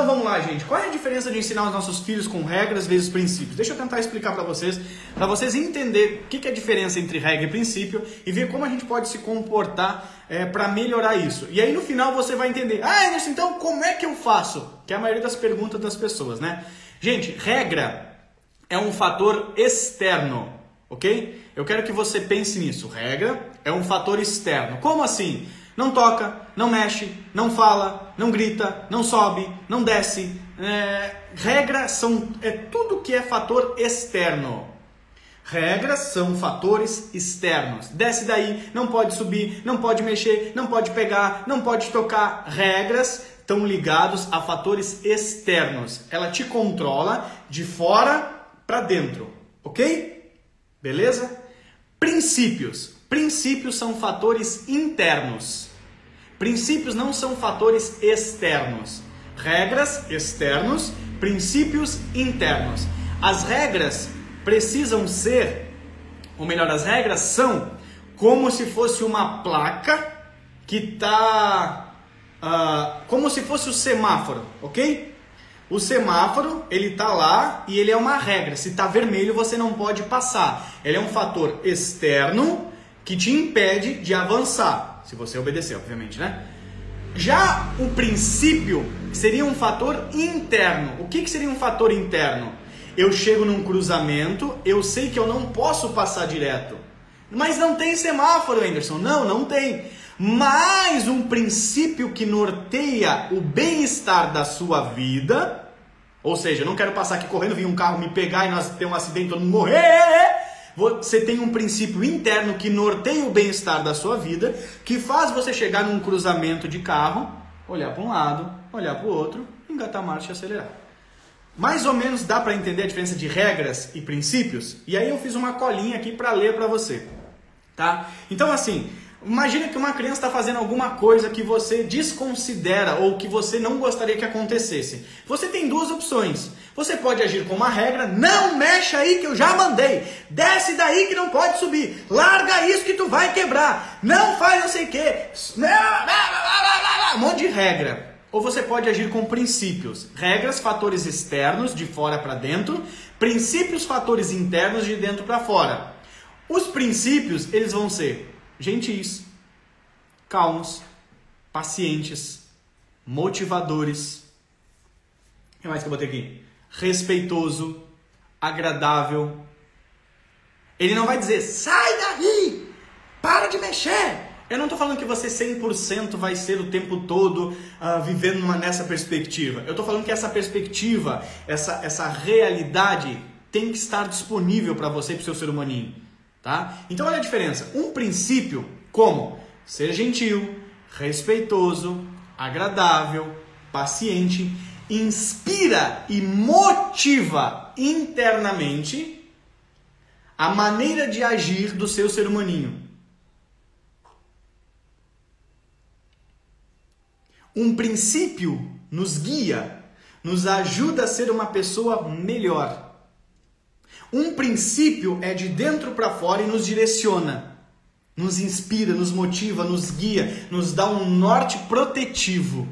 Então vamos lá, gente. Qual é a diferença de ensinar os nossos filhos com regras vezes princípios? Deixa eu tentar explicar para vocês, para vocês entenderem o que, que é a diferença entre regra e princípio e ver como a gente pode se comportar é, para melhorar isso. E aí no final você vai entender. Ah, Anderson, então como é que eu faço? Que é a maioria das perguntas das pessoas, né? Gente, regra é um fator externo, ok? Eu quero que você pense nisso. Regra é um fator externo. Como assim? Não toca, não mexe, não fala, não grita, não sobe, não desce. É, regras são é tudo que é fator externo. Regras são fatores externos. Desce daí, não pode subir, não pode mexer, não pode pegar, não pode tocar. Regras estão ligados a fatores externos. Ela te controla de fora para dentro, ok? Beleza? Princípios. Princípios são fatores internos. Princípios não são fatores externos. Regras externos, princípios internos. As regras precisam ser, ou melhor, as regras são como se fosse uma placa que está, uh, ah, como se fosse o semáforo, ok? O semáforo ele está lá e ele é uma regra. Se está vermelho você não pode passar. Ele é um fator externo que te impede de avançar. Se você obedecer, obviamente, né? Já o princípio seria um fator interno. O que, que seria um fator interno? Eu chego num cruzamento, eu sei que eu não posso passar direto. Mas não tem semáforo, Anderson. Não, não tem. Mas um princípio que norteia o bem-estar da sua vida, ou seja, eu não quero passar aqui correndo, vir um carro me pegar e nós ter um acidente, todo mundo morrer você tem um princípio interno que norteia o bem-estar da sua vida, que faz você chegar num cruzamento de carro, olhar para um lado, olhar para o outro, engatar a marcha e acelerar. Mais ou menos dá para entender a diferença de regras e princípios? E aí eu fiz uma colinha aqui para ler para você, tá? Então assim, Imagina que uma criança está fazendo alguma coisa que você desconsidera ou que você não gostaria que acontecesse. Você tem duas opções. Você pode agir com uma regra, não mexe aí que eu já mandei. Desce daí que não pode subir. Larga isso que tu vai quebrar. Não faz não sei o que. Um monte de regra. Ou você pode agir com princípios. Regras, fatores externos, de fora para dentro. Princípios, fatores internos, de dentro para fora. Os princípios, eles vão ser gentis, calmos, pacientes, motivadores. O que mais que eu botei aqui? Respeitoso, agradável. Ele não vai dizer, sai daí, para de mexer. Eu não estou falando que você 100% vai ser o tempo todo uh, vivendo uma, nessa perspectiva. Eu estou falando que essa perspectiva, essa, essa realidade tem que estar disponível para você e para o seu ser humaninho. Tá? Então olha a diferença. Um princípio como ser gentil, respeitoso, agradável, paciente, inspira e motiva internamente a maneira de agir do seu ser humaninho. Um princípio nos guia, nos ajuda a ser uma pessoa melhor. Um princípio é de dentro para fora e nos direciona, nos inspira, nos motiva, nos guia, nos dá um norte protetivo.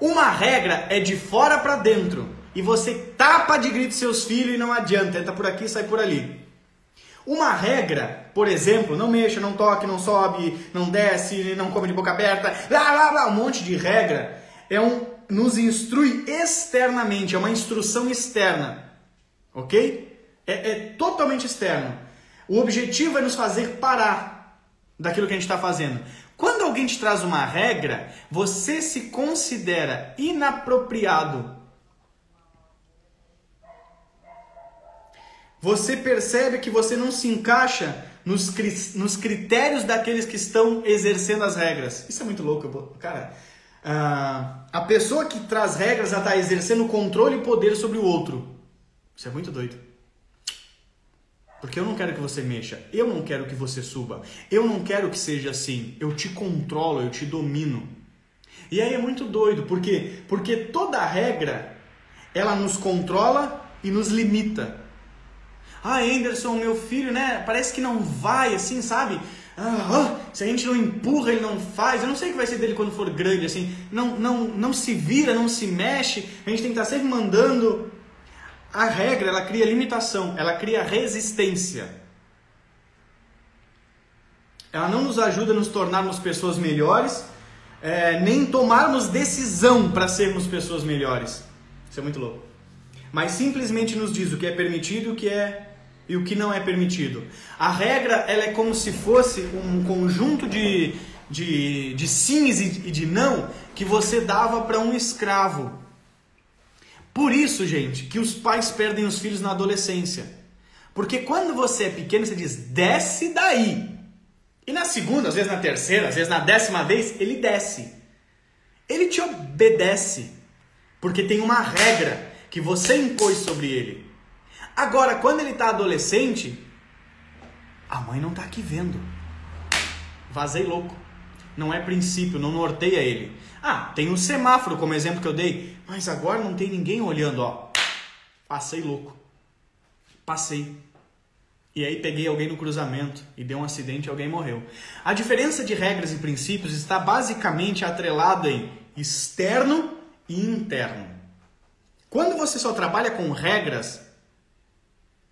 Uma regra é de fora para dentro e você tapa de grito seus filhos e não adianta, entra por aqui, sai por ali. Uma regra, por exemplo, não mexa, não toque, não sobe, não desce, não come de boca aberta, lá, lá, lá, um monte de regra, é um nos instrui externamente, é uma instrução externa, ok? É, é totalmente externo. O objetivo é nos fazer parar daquilo que a gente está fazendo. Quando alguém te traz uma regra, você se considera inapropriado. Você percebe que você não se encaixa nos, nos critérios daqueles que estão exercendo as regras. Isso é muito louco, cara. Uh, a pessoa que traz regras está exercendo controle e poder sobre o outro. Isso é muito doido. Porque eu não quero que você mexa, eu não quero que você suba, eu não quero que seja assim. Eu te controlo, eu te domino. E aí é muito doido, por quê? Porque toda regra ela nos controla e nos limita. Ah, Anderson, meu filho, né? Parece que não vai assim, sabe? Ah, se a gente não empurra, ele não faz. Eu não sei o que vai ser dele quando for grande, assim. Não, não, não se vira, não se mexe. A gente tem que estar sempre mandando. A regra, ela cria limitação, ela cria resistência. Ela não nos ajuda a nos tornarmos pessoas melhores, é, nem tomarmos decisão para sermos pessoas melhores. Isso é muito louco. Mas simplesmente nos diz o que é permitido o que é e o que não é permitido. A regra ela é como se fosse um conjunto de, de, de sims e de não que você dava para um escravo. Por isso, gente, que os pais perdem os filhos na adolescência. Porque quando você é pequeno, você diz, desce daí. E na segunda, às vezes na terceira, às vezes na décima vez, ele desce. Ele te obedece. Porque tem uma regra que você impôs sobre ele. Agora, quando ele está adolescente, a mãe não está aqui vendo. Vazei louco. Não é princípio, não norteia ele. Ah, tem um semáforo como exemplo que eu dei, mas agora não tem ninguém olhando, ó. Passei louco. Passei. E aí peguei alguém no cruzamento e deu um acidente e alguém morreu. A diferença de regras e princípios está basicamente atrelada em externo e interno. Quando você só trabalha com regras,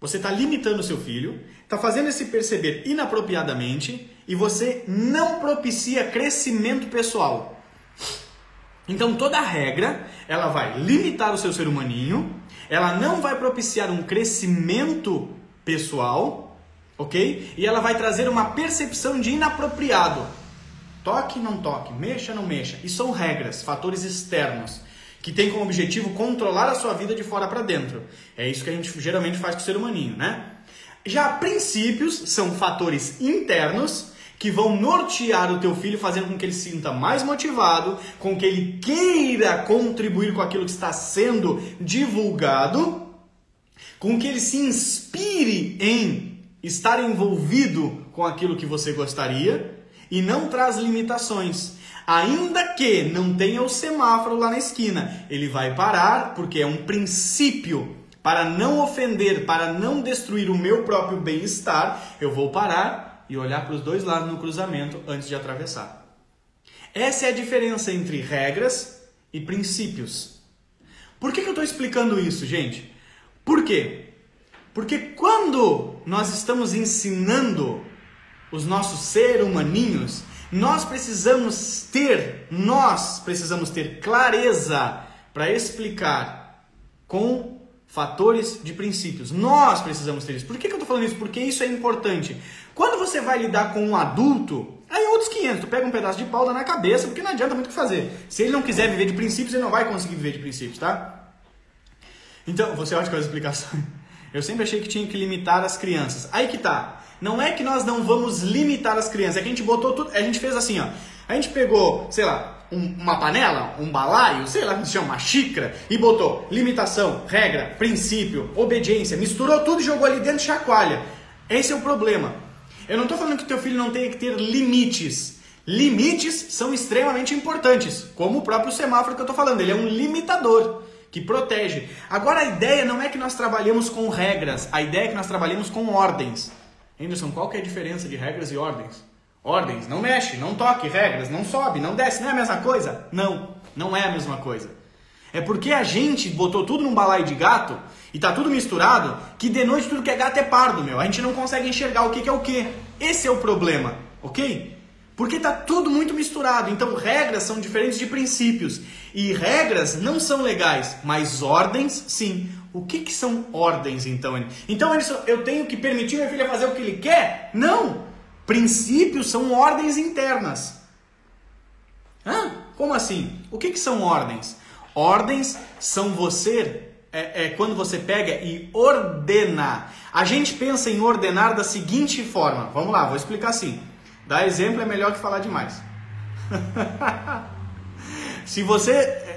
você está limitando seu filho, está fazendo ele se perceber inapropriadamente e você não propicia crescimento pessoal. Então toda regra, ela vai limitar o seu ser humaninho, ela não vai propiciar um crescimento pessoal, ok? E ela vai trazer uma percepção de inapropriado. Toque, não toque, mexa, não mexa. E são regras, fatores externos que tem como objetivo controlar a sua vida de fora para dentro. É isso que a gente geralmente faz com o ser humaninho, né? Já princípios são fatores internos que vão nortear o teu filho, fazendo com que ele se sinta mais motivado, com que ele queira contribuir com aquilo que está sendo divulgado, com que ele se inspire em estar envolvido com aquilo que você gostaria e não traz limitações. Ainda que não tenha o semáforo lá na esquina, ele vai parar porque é um princípio para não ofender, para não destruir o meu próprio bem-estar. Eu vou parar e olhar para os dois lados no cruzamento antes de atravessar. Essa é a diferença entre regras e princípios. Por que, que eu estou explicando isso, gente? Por quê? Porque quando nós estamos ensinando os nossos ser humaninhos, nós precisamos ter, nós precisamos ter clareza para explicar com fatores de princípios. Nós precisamos ter isso. Por que, que eu estou falando isso? Porque isso é importante. Quando você vai lidar com um adulto, aí é outros 500. Tu pega um pedaço de pau dá na cabeça, porque não adianta muito o que fazer. Se ele não quiser viver de princípios, ele não vai conseguir viver de princípios, tá? Então, você acha que é a explicação? Eu sempre achei que tinha que limitar as crianças. Aí que tá. Não é que nós não vamos limitar as crianças, é que a gente botou tudo, a gente fez assim, ó. A gente pegou, sei lá, um, uma panela, um balaio, sei lá como se chama, uma xícara, e botou limitação, regra, princípio, obediência, misturou tudo e jogou ali dentro de chacoalha. Esse é o problema. Eu não estou falando que teu filho não tenha que ter limites. Limites são extremamente importantes, como o próprio semáforo que eu estou falando, ele é um limitador que protege. Agora a ideia não é que nós trabalhemos com regras, a ideia é que nós trabalhemos com ordens. Anderson, qual que é a diferença de regras e ordens? Ordens, não mexe, não toque, regras, não sobe, não desce, não é a mesma coisa? Não, não é a mesma coisa. É porque a gente botou tudo num balaio de gato e tá tudo misturado, que de noite tudo que é gato é pardo, meu. A gente não consegue enxergar o que, que é o que. Esse é o problema, ok? Porque tá tudo muito misturado. Então regras são diferentes de princípios. E regras não são legais, mas ordens sim. O que, que são ordens, então? Então, eu tenho que permitir meu filho fazer o que ele quer? Não! Princípios são ordens internas. Hã? Como assim? O que, que são ordens? Ordens são você, é, é quando você pega e ordena. A gente pensa em ordenar da seguinte forma. Vamos lá, vou explicar assim. Dar exemplo é melhor que falar demais. Se você.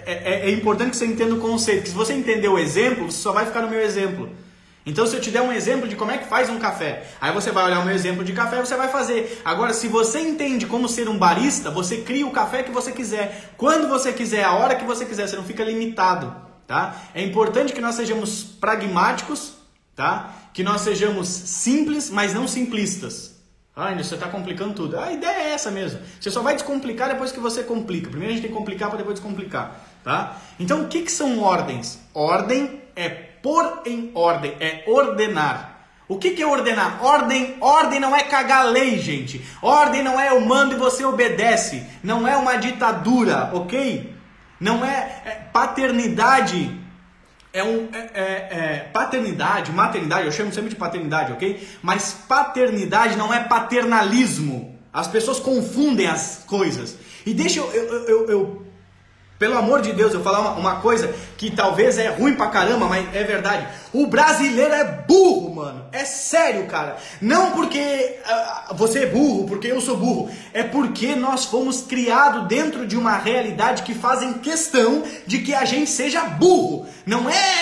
É, é, é, importante que você entenda o conceito. Se você entender o exemplo, você só vai ficar no meu exemplo. Então, se eu te der um exemplo de como é que faz um café, aí você vai olhar o meu exemplo de café e você vai fazer. Agora, se você entende como ser um barista, você cria o café que você quiser, quando você quiser, a hora que você quiser, você não fica limitado, tá? É importante que nós sejamos pragmáticos, tá? Que nós sejamos simples, mas não simplistas. Ah, você está complicando tudo. A ideia é essa mesmo. Você só vai descomplicar depois que você complica. Primeiro a gente tem que complicar para depois descomplicar, tá? Então o que, que são ordens? Ordem é pôr em ordem, é ordenar. O que, que é ordenar? Ordem, ordem não é cagar lei, gente. Ordem não é eu mando e você obedece. Não é uma ditadura, ok? Não é, é paternidade. É um é, é, é, paternidade, maternidade. Eu chamo sempre de paternidade, ok? Mas paternidade não é paternalismo. As pessoas confundem as coisas. E deixa eu, eu, eu, eu pelo amor de Deus, eu falar uma, uma, coisa que talvez é ruim pra caramba, mas é verdade. O brasileiro é burro, mano. É sério, cara. Não porque uh, você é burro, porque eu sou burro. É porque nós fomos criados dentro de uma realidade que fazem questão de que a gente seja burro. Não é.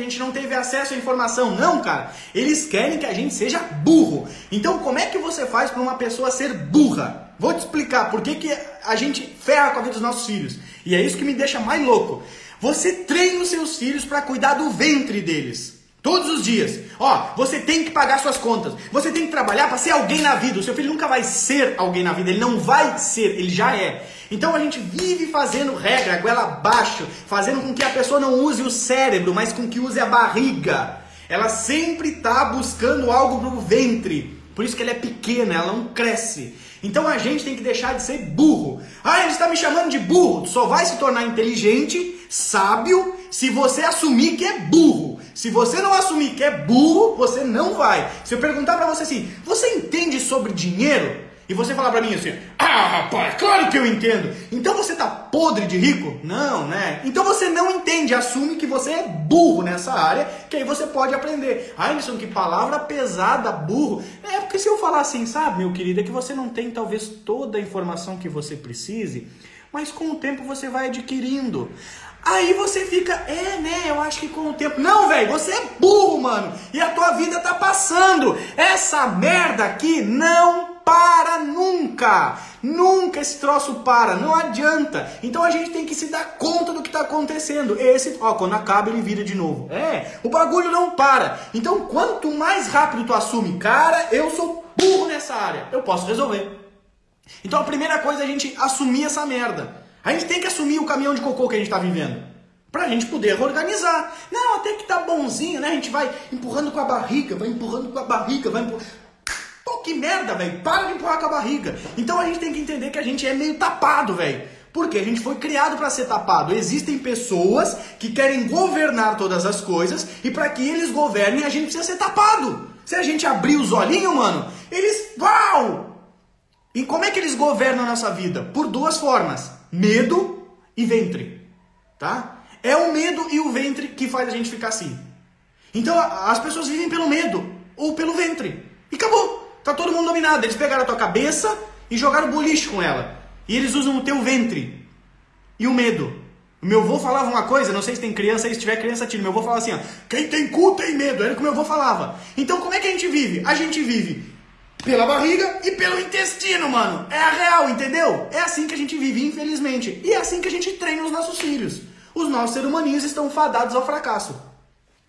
A gente não teve acesso à informação. Não, cara. Eles querem que a gente seja burro. Então, como é que você faz para uma pessoa ser burra? Vou te explicar por que, que a gente ferra com a vida dos nossos filhos. E é isso que me deixa mais louco. Você treina os seus filhos para cuidar do ventre deles. Todos os dias. Ó, você tem que pagar suas contas. Você tem que trabalhar para ser alguém na vida. O seu filho nunca vai ser alguém na vida. Ele não vai ser, ele já é. Então a gente vive fazendo regra, goela abaixo, fazendo com que a pessoa não use o cérebro, mas com que use a barriga. Ela sempre está buscando algo pro ventre. Por isso que ela é pequena, ela não cresce. Então a gente tem que deixar de ser burro. Ah, ele está me chamando de burro. Tu só vai se tornar inteligente, sábio, se você assumir que é burro. Se você não assumir que é burro, você não vai. Se eu perguntar para você assim, você entende sobre dinheiro? E você falar para mim assim: "Ah, rapaz, claro que eu entendo". Então você tá podre de rico? Não, né? Então você não entende, assume que você é burro nessa área, que aí você pode aprender. Ah, Alisson, que palavra pesada, burro. É porque se eu falar assim, sabe, meu querido, é que você não tem talvez toda a informação que você precise, mas com o tempo você vai adquirindo. Aí você fica, é, né? Eu acho que com o tempo. Não, velho, você é burro, mano. E a tua vida tá passando. Essa merda aqui não para nunca. Nunca esse troço para, não adianta. Então a gente tem que se dar conta do que está acontecendo. Esse, ó, quando acaba ele vira de novo. É, o bagulho não para. Então quanto mais rápido tu assume, cara, eu sou burro nessa área, eu posso resolver. Então a primeira coisa é a gente assumir essa merda. A gente tem que assumir o caminhão de cocô que a gente está vivendo. Pra gente poder organizar. Não, até que tá bonzinho, né? A gente vai empurrando com a barriga, vai empurrando com a barriga, vai empurrando. Que merda, velho. Para de empurrar com a barriga. Então a gente tem que entender que a gente é meio tapado, velho. Porque a gente foi criado para ser tapado. Existem pessoas que querem governar todas as coisas e para que eles governem a gente precisa ser tapado. Se a gente abrir os olhinhos, mano, eles. Uau! E como é que eles governam a nossa vida? Por duas formas: medo e ventre. Tá? É o medo e o ventre que faz a gente ficar assim. Então as pessoas vivem pelo medo ou pelo ventre. E acabou. Tá todo mundo dominado. Eles pegaram a tua cabeça e jogaram boliche com ela. E eles usam o teu ventre. E o medo. O meu avô falava uma coisa, não sei se tem criança aí, se tiver criança, tira. Meu avô falava assim, ó, quem tem cu tem medo. Era o que meu avô falava. Então como é que a gente vive? A gente vive pela barriga e pelo intestino, mano. É a real, entendeu? É assim que a gente vive, infelizmente. E é assim que a gente treina os nossos filhos. Os nossos seres humaninhos estão fadados ao fracasso.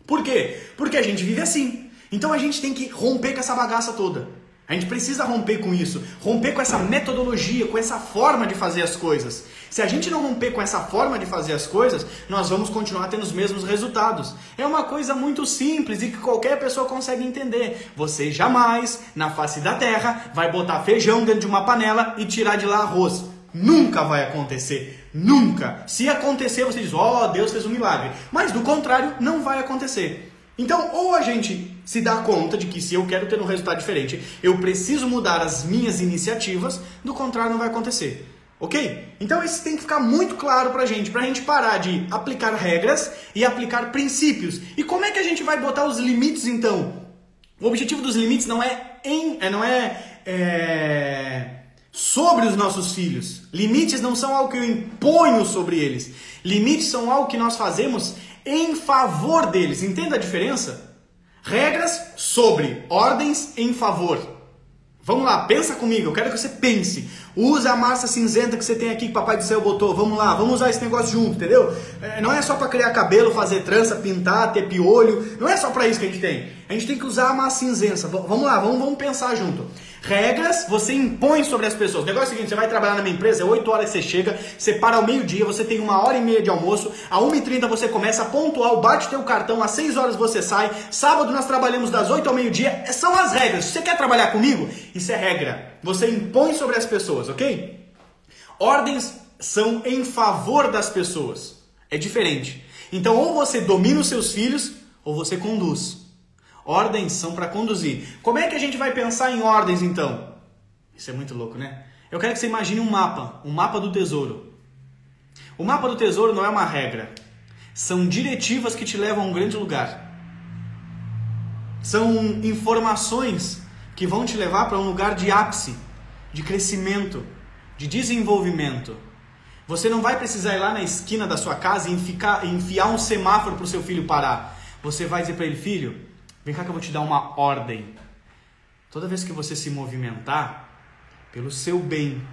Por quê? Porque a gente vive assim. Então a gente tem que romper com essa bagaça toda. A gente precisa romper com isso, romper com essa metodologia, com essa forma de fazer as coisas. Se a gente não romper com essa forma de fazer as coisas, nós vamos continuar tendo os mesmos resultados. É uma coisa muito simples e que qualquer pessoa consegue entender. Você jamais, na face da terra, vai botar feijão dentro de uma panela e tirar de lá arroz. Nunca vai acontecer. Nunca. Se acontecer, você diz: "Ó, oh, Deus fez um milagre". Mas do contrário, não vai acontecer. Então, ou a gente se dá conta de que se eu quero ter um resultado diferente, eu preciso mudar as minhas iniciativas, do contrário não vai acontecer. Ok? Então isso tem que ficar muito claro pra gente, pra gente parar de aplicar regras e aplicar princípios. E como é que a gente vai botar os limites então? O objetivo dos limites não é em, é, não é, é sobre os nossos filhos. Limites não são algo que eu imponho sobre eles. Limites são algo que nós fazemos em favor deles. Entenda a diferença? Regras sobre, ordens em favor. Vamos lá, pensa comigo, eu quero que você pense. Usa a massa cinzenta que você tem aqui que papai do céu botou. Vamos lá, vamos usar esse negócio junto, entendeu? É, não é só para criar cabelo, fazer trança, pintar, ter piolho. Não é só para isso que a gente tem. A gente tem que usar a massa cinzenta. Vamos lá, vamos, vamos pensar junto. Regras você impõe sobre as pessoas. O negócio é o seguinte: você vai trabalhar na minha empresa, é 8 horas que você chega, você para ao meio-dia, você tem uma hora e meia de almoço, a 1h30 você começa pontual, bate teu cartão, às 6 horas você sai, sábado nós trabalhamos das 8 ao meio-dia. São as regras. Se você quer trabalhar comigo, isso é regra. Você impõe sobre as pessoas, ok? Ordens são em favor das pessoas. É diferente. Então, ou você domina os seus filhos, ou você conduz. Ordens são para conduzir. Como é que a gente vai pensar em ordens então? Isso é muito louco, né? Eu quero que você imagine um mapa, um mapa do tesouro. O mapa do tesouro não é uma regra. São diretivas que te levam a um grande lugar. São informações que vão te levar para um lugar de ápice, de crescimento, de desenvolvimento. Você não vai precisar ir lá na esquina da sua casa e enfiar um semáforo para o seu filho parar. Você vai dizer para ele, filho, Vem cá que eu vou te dar uma ordem. Toda vez que você se movimentar, pelo seu bem,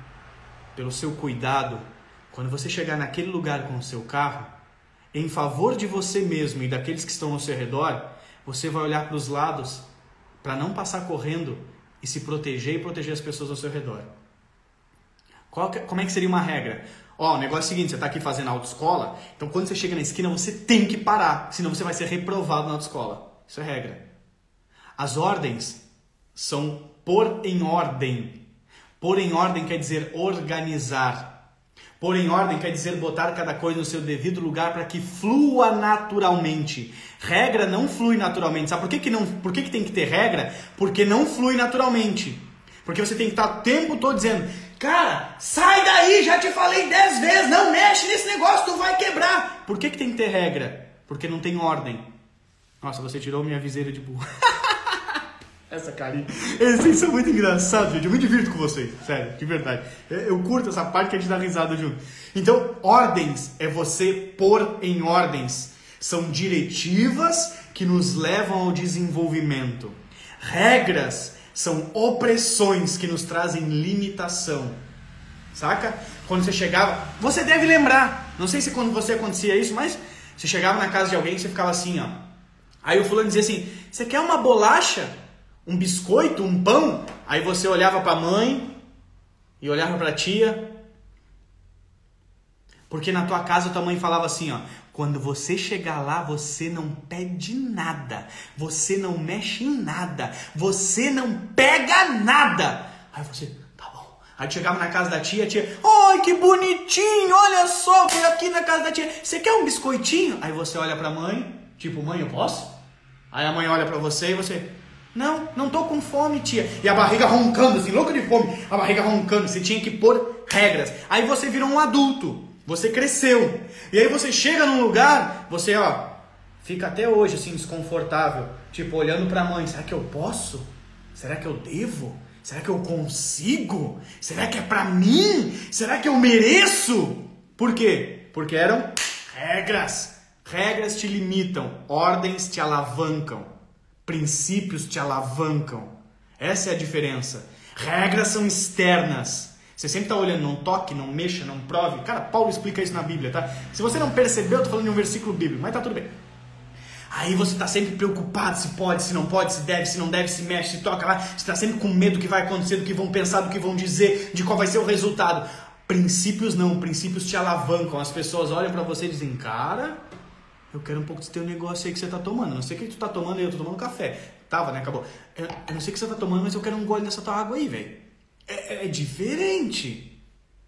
pelo seu cuidado, quando você chegar naquele lugar com o seu carro, em favor de você mesmo e daqueles que estão ao seu redor, você vai olhar para os lados para não passar correndo e se proteger e proteger as pessoas ao seu redor. Que, como é que seria uma regra? Ó, o negócio é o seguinte, você está aqui fazendo autoescola, então quando você chega na esquina você tem que parar, senão você vai ser reprovado na autoescola. Isso é regra. As ordens são pôr em ordem. Pôr em ordem quer dizer organizar. Pôr em ordem quer dizer botar cada coisa no seu devido lugar para que flua naturalmente. Regra não flui naturalmente. Sabe por que, que, não, por que, que tem que ter regra? Porque não flui naturalmente. Porque você tem que estar o tempo todo dizendo: Cara, sai daí, já te falei dez vezes, não mexe nesse negócio, tu vai quebrar. Por que, que tem que ter regra? Porque não tem ordem. Nossa, você tirou minha viseira de burro. essa carinha. Vocês são muito engraçados, gente. Eu me divirto com vocês, sério, de verdade. Eu curto essa parte que a gente dá risada junto. Então, ordens é você pôr em ordens. São diretivas que nos levam ao desenvolvimento. Regras são opressões que nos trazem limitação. Saca? Quando você chegava, você deve lembrar. Não sei se quando você acontecia isso, mas você chegava na casa de alguém e você ficava assim, ó. Aí o fulano dizia assim: Você quer uma bolacha? Um biscoito? Um pão? Aí você olhava para a mãe e olhava para a tia. Porque na tua casa tua mãe falava assim: ó, Quando você chegar lá, você não pede nada, você não mexe em nada, você não pega nada. Aí você, tá. Aí chegava na casa da tia, a tia, ai que bonitinho, olha só, fui aqui na casa da tia, você quer um biscoitinho? Aí você olha pra mãe, Tipo, mãe, eu posso? Aí a mãe olha para você e você, não, não tô com fome, tia. E a barriga roncando, assim, louca de fome, a barriga roncando. Você tinha que pôr regras. Aí você virou um adulto, você cresceu. E aí você chega num lugar, você, ó, fica até hoje, assim, desconfortável. Tipo, olhando pra mãe, será que eu posso? Será que eu devo? Será que eu consigo? Será que é pra mim? Será que eu mereço? Por quê? Porque eram regras. Regras te limitam, ordens te alavancam, princípios te alavancam. Essa é a diferença. Regras são externas. Você sempre está olhando, não toque, não mexa, não prove. Cara, Paulo explica isso na Bíblia, tá? Se você não percebeu, eu tô falando de um versículo bíblico, mas tá tudo bem. Aí você está sempre preocupado se pode, se não pode, se deve, se não deve, se mexe, se toca lá. Você está sempre com medo do que vai acontecer, do que vão pensar, do que vão dizer, de qual vai ser o resultado. Princípios não, princípios te alavancam. As pessoas olham para você e dizem, cara, eu quero um pouco desse teu negócio aí que você tá tomando. Não sei o que tu tá tomando aí, eu tô tomando café. Tava, né? Acabou. Eu, eu não sei o que você tá tomando, mas eu quero um gole dessa tua água aí, velho. É, é, é, diferente.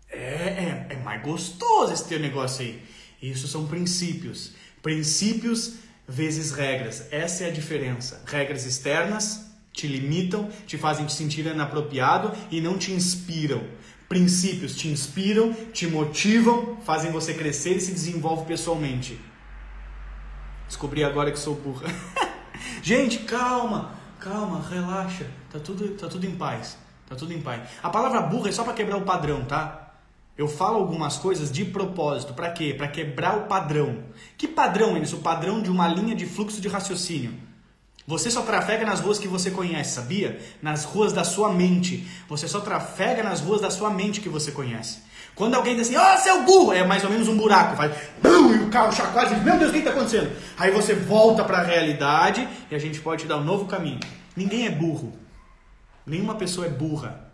É, é, é mais gostoso esse teu negócio aí. Isso são princípios. Princípios vezes regras. Essa é a diferença. Regras externas te limitam, te fazem te sentir inapropriado e não te inspiram. Princípios te inspiram, te motivam, fazem você crescer e se desenvolve pessoalmente. Descobri agora que sou burra. Gente, calma, calma, relaxa. Tá tudo, tá tudo em paz. Tá tudo em paz. A palavra burra é só para quebrar o padrão, tá? Eu falo algumas coisas de propósito. Para quê? Para quebrar o padrão. Que padrão isso? O padrão de uma linha de fluxo de raciocínio. Você só trafega nas ruas que você conhece, sabia? Nas ruas da sua mente. Você só trafega nas ruas da sua mente que você conhece. Quando alguém diz assim, ó, oh, seu burro, é mais ou menos um buraco, faz bum, e o carro chacoalha diz, meu Deus, o que está acontecendo? Aí você volta para a realidade e a gente pode te dar um novo caminho. Ninguém é burro. Nenhuma pessoa é burra.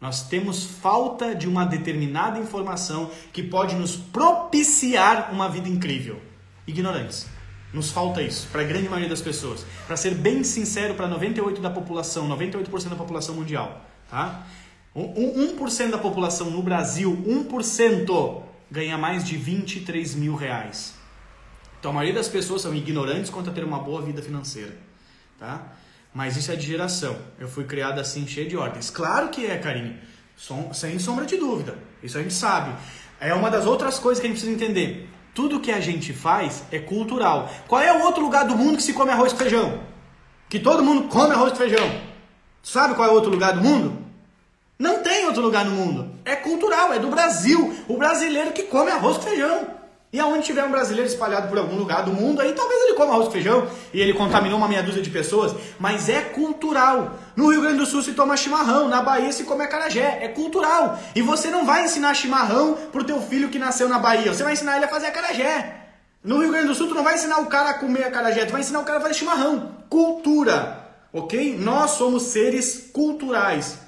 Nós temos falta de uma determinada informação que pode nos propiciar uma vida incrível. Ignorantes. Nos falta isso, para a grande maioria das pessoas. Para ser bem sincero, para 98% da população, 98% da população mundial. Tá? 1% da população no Brasil, 1% ganha mais de 23 mil reais. Então a maioria das pessoas são ignorantes quanto a ter uma boa vida financeira. Tá? Mas isso é de geração. Eu fui criado assim, cheio de ordens. Claro que é, carinho. Sem sombra de dúvida. Isso a gente sabe. É uma das outras coisas que a gente precisa entender. Tudo que a gente faz é cultural. Qual é o outro lugar do mundo que se come arroz com feijão? Que todo mundo come arroz com feijão. Sabe qual é o outro lugar do mundo? Não tem outro lugar no mundo. É cultural, é do Brasil. O brasileiro que come arroz com feijão. E aonde tiver um brasileiro espalhado por algum lugar do mundo, aí talvez ele coma arroz com feijão e ele contaminou uma meia dúzia de pessoas, mas é cultural. No Rio Grande do Sul se toma chimarrão, na Bahia se come acarajé, é cultural. E você não vai ensinar chimarrão pro teu filho que nasceu na Bahia, você vai ensinar ele a fazer acarajé. No Rio Grande do Sul tu não vai ensinar o cara a comer acarajé, tu vai ensinar o cara a fazer chimarrão. Cultura, ok? Nós somos seres culturais.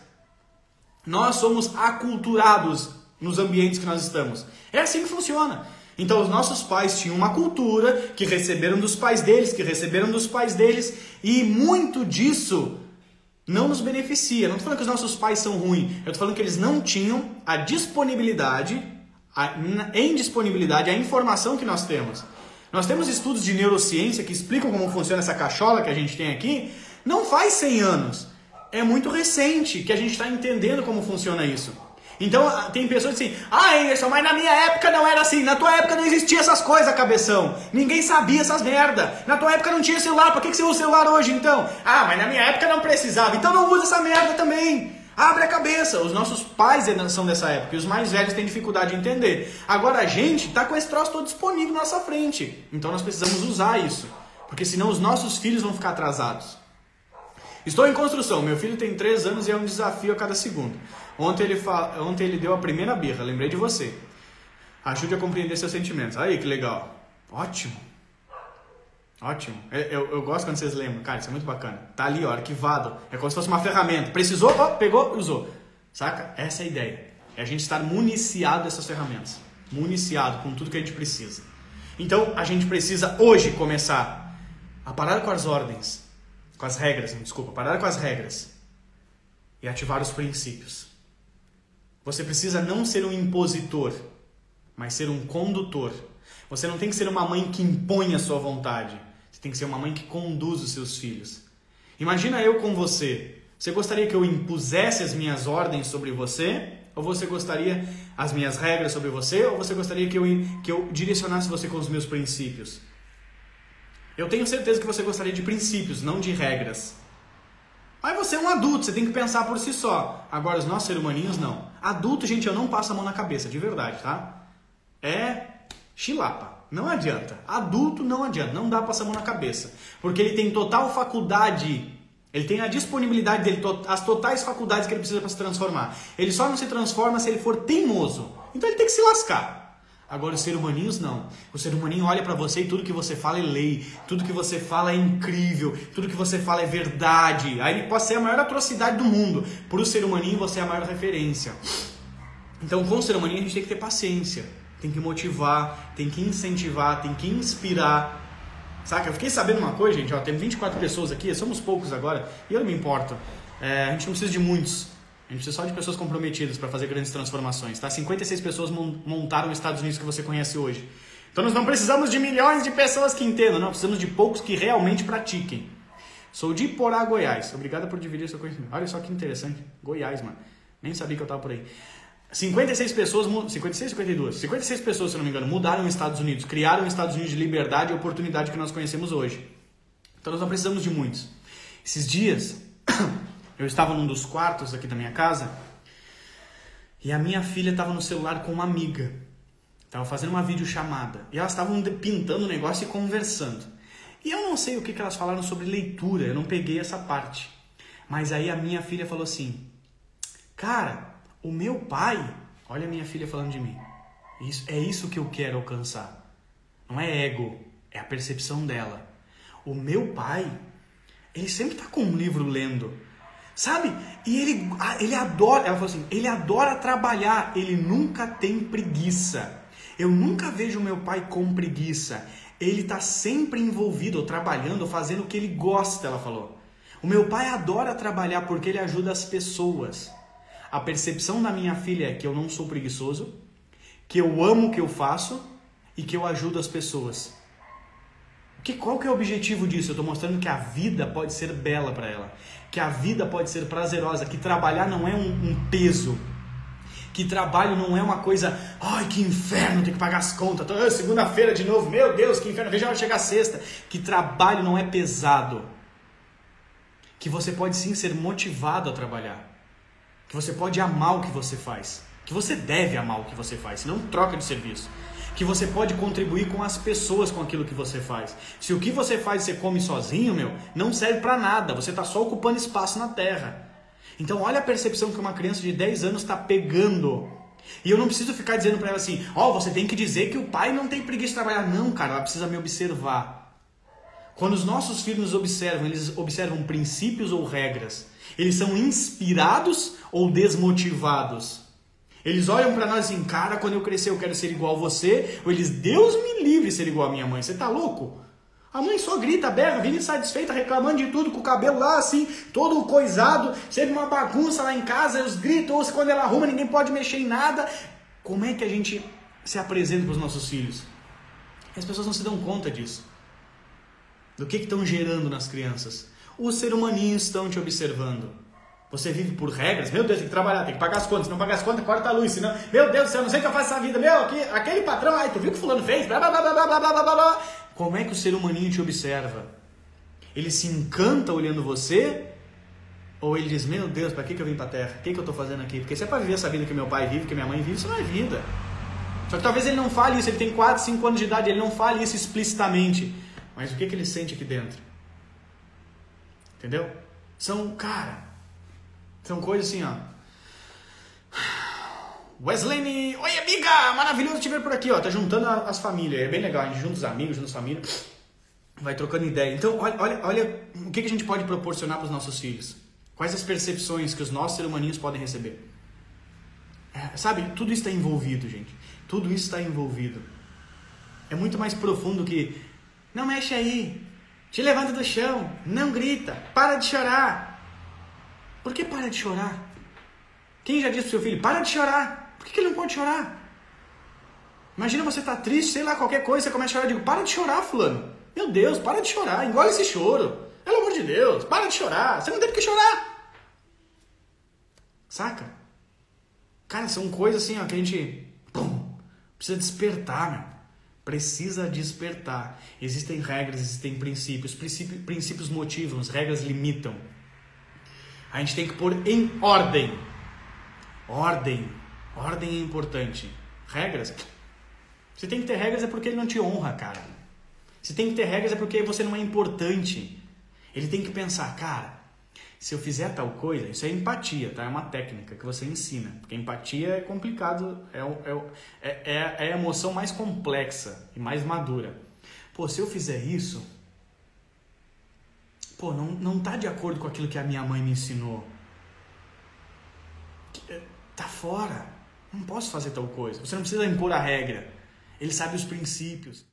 Nós somos aculturados nos ambientes que nós estamos. É assim que funciona. Então os nossos pais tinham uma cultura que receberam dos pais deles, que receberam dos pais deles, e muito disso não nos beneficia. Não estou falando que os nossos pais são ruins, eu estou falando que eles não tinham a disponibilidade, a, em disponibilidade, a informação que nós temos. Nós temos estudos de neurociência que explicam como funciona essa cachola que a gente tem aqui, não faz 100 anos. É muito recente que a gente está entendendo como funciona isso. Então tem pessoas assim, ah Anderson, mas na minha época não era assim, na tua época não existia essas coisas, cabeção. Ninguém sabia essas merda. Na tua época não tinha celular, por que, que você usa celular hoje então? Ah, mas na minha época não precisava, então não usa essa merda também. Abre a cabeça. Os nossos pais são dessa época e os mais velhos têm dificuldade de entender. Agora a gente tá com esse troço todo disponível na nossa frente. Então nós precisamos usar isso. Porque senão os nossos filhos vão ficar atrasados. Estou em construção. Meu filho tem 3 anos e é um desafio a cada segundo. Ontem ele, fa... Ontem ele deu a primeira birra, lembrei de você. Ajude a compreender seus sentimentos. Aí, que legal. Ótimo. Ótimo. Eu, é, eu, eu, gosto quando vocês lembram. Cara, isso é muito bacana. Tá ali, ó, arquivado. É como se fosse uma ferramenta. Precisou, ó, pegou, usou. Saca? Essa é a ideia. É a gente estar municiado dessas ferramentas. Municiado com tudo que a gente precisa. Então, a gente precisa hoje começar a parar com as ordens com as regras, desculpa, parar com as regras e ativar os princípios. Você precisa não ser um impositor, mas ser um condutor. Você não tem que ser uma mãe que impõe a sua vontade. Você tem que ser uma mãe que conduz os seus filhos. Imagina eu com você. Você gostaria que eu impusesse as minhas ordens sobre você? Ou você gostaria as minhas regras sobre você? Ou você gostaria que eu, que eu direcionasse você com os meus princípios? Eu tenho certeza que você gostaria de princípios, não de regras. Mas você é um adulto, você tem que pensar por si só. Agora, os nossos seres humaninhos, não. Adulto, gente, eu não passo a mão na cabeça, de verdade, tá? É chilapa. Não adianta. Adulto não adianta. Não dá passar a mão na cabeça. Porque ele tem total faculdade, ele tem a disponibilidade dele, as totais faculdades que ele precisa para se transformar. Ele só não se transforma se ele for teimoso. Então ele tem que se lascar. Agora os seres humaninhos não. O ser humaninho olha para você e tudo que você fala é lei, tudo que você fala é incrível, tudo que você fala é verdade. Aí ele pode ser a maior atrocidade do mundo. Para o ser humaninho você é a maior referência. Então com o ser humaninho a gente tem que ter paciência, tem que motivar, tem que incentivar, tem que inspirar. Saca? Eu fiquei sabendo uma coisa, gente, ó, tem 24 pessoas aqui, somos poucos agora, e eu não me importo. É, a gente não precisa de muitos. A gente precisa só de pessoas comprometidas para fazer grandes transformações. Tá? 56 pessoas montaram os Estados Unidos que você conhece hoje. Então nós não precisamos de milhões de pessoas que entendam, não. Precisamos de poucos que realmente pratiquem. Sou de Porá, Goiás. Obrigado por dividir seu conhecimento. Olha só que interessante. Goiás, mano. Nem sabia que eu tava por aí. 56 pessoas, 56 52? 56 pessoas, se não me engano, mudaram os Estados Unidos, criaram os Estados Unidos de liberdade e oportunidade que nós conhecemos hoje. Então nós não precisamos de muitos. Esses dias, Eu estava num dos quartos aqui da minha casa e a minha filha estava no celular com uma amiga. Estava fazendo uma videochamada. E elas estavam pintando o negócio e conversando. E eu não sei o que, que elas falaram sobre leitura, eu não peguei essa parte. Mas aí a minha filha falou assim: Cara, o meu pai, olha a minha filha falando de mim. Isso, é isso que eu quero alcançar. Não é ego, é a percepção dela. O meu pai, ele sempre está com um livro lendo. Sabe? E ele, ele adora, ela falou assim, ele adora trabalhar, ele nunca tem preguiça. Eu nunca vejo meu pai com preguiça. Ele está sempre envolvido, trabalhando, fazendo o que ele gosta, ela falou. O meu pai adora trabalhar porque ele ajuda as pessoas. A percepção da minha filha é que eu não sou preguiçoso, que eu amo o que eu faço e que eu ajudo as pessoas. Que, qual que é o objetivo disso? Eu estou mostrando que a vida pode ser bela para ela, que a vida pode ser prazerosa, que trabalhar não é um, um peso, que trabalho não é uma coisa, ai que inferno, tem que pagar as contas, oh, segunda-feira de novo, meu Deus, que inferno, veja hora chegar sexta. Que trabalho não é pesado, que você pode sim ser motivado a trabalhar, que você pode amar o que você faz, que você deve amar o que você faz, senão troca de serviço que você pode contribuir com as pessoas com aquilo que você faz. Se o que você faz você come sozinho, meu, não serve para nada, você está só ocupando espaço na terra. Então olha a percepção que uma criança de 10 anos está pegando. E eu não preciso ficar dizendo para ela assim, ó, oh, você tem que dizer que o pai não tem preguiça de trabalhar. Não, cara, ela precisa me observar. Quando os nossos filhos nos observam, eles observam princípios ou regras. Eles são inspirados ou desmotivados. Eles olham para nós assim, cara, quando eu crescer eu quero ser igual a você. Ou eles, Deus me livre ser igual a minha mãe. Você tá louco? A mãe só grita, berra, vive insatisfeita, reclamando de tudo, com o cabelo lá assim, todo coisado, sempre uma bagunça lá em casa, os gritos, ou quando ela arruma ninguém pode mexer em nada. Como é que a gente se apresenta para os nossos filhos? as pessoas não se dão conta disso. Do que estão gerando nas crianças? Os seres humaninhos estão te observando. Você vive por regras, meu Deus, tem que trabalhar, tem que pagar as contas, se não pagar as contas, corta a luz, senão, meu Deus do céu, não sei o que eu faço essa vida, meu, aquele patrão, ai, tu viu o que fulano fez? Blá, blá, blá, blá, blá, blá, blá, blá. Como é que o ser humaninho te observa? Ele se encanta olhando você? Ou ele diz, meu Deus, para que, que eu vim pra terra? O que, que eu tô fazendo aqui? Porque se é pra viver essa vida que meu pai vive, que minha mãe vive, isso não é vida. Só que talvez ele não fale isso, ele tem 4, 5 anos de idade, ele não fale isso explicitamente. Mas o que, que ele sente aqui dentro? Entendeu? São, cara, são coisas assim, ó. Wesley, oi amiga, maravilhoso te ver por aqui, ó. Tá juntando as famílias, é bem legal. A gente junta os amigos, junta as famílias, vai trocando ideia. Então, olha, olha, olha o que a gente pode proporcionar para os nossos filhos. Quais as percepções que os nossos seres humaninhos podem receber. É, sabe, tudo isso está envolvido, gente. Tudo isso está envolvido. É muito mais profundo que não mexe aí, te levanta do chão, não grita, para de chorar. Por que para de chorar? Quem já disse pro seu filho, para de chorar? Por que, ele não pode chorar? Imagina você tá triste, sei lá, qualquer coisa, você começa a chorar, eu digo, para de chorar, fulano. Meu Deus, para de chorar, engole esse choro. Pelo amor de Deus, para de chorar. Você não tem que chorar. Saca? Cara, são coisas assim, ó, que a gente pum, precisa despertar, meu. Precisa despertar. Existem regras, existem. Princípios, princípios motivam, as regras limitam. A gente tem que pôr em ordem. Ordem. Ordem é importante. Regras. Se tem que ter regras é porque ele não te honra, cara. Se tem que ter regras é porque você não é importante. Ele tem que pensar, cara, se eu fizer tal coisa, isso é empatia, tá? É uma técnica que você ensina. Porque empatia é complicado, é, é, é, é a emoção mais complexa e mais madura. Pô, se eu fizer isso, pô, não, não tá de acordo com aquilo que a minha mãe me ensinou. Eh, tá fora. Não posso fazer tal coisa. Você não precisa impor a regra. Ele sabe os princípios.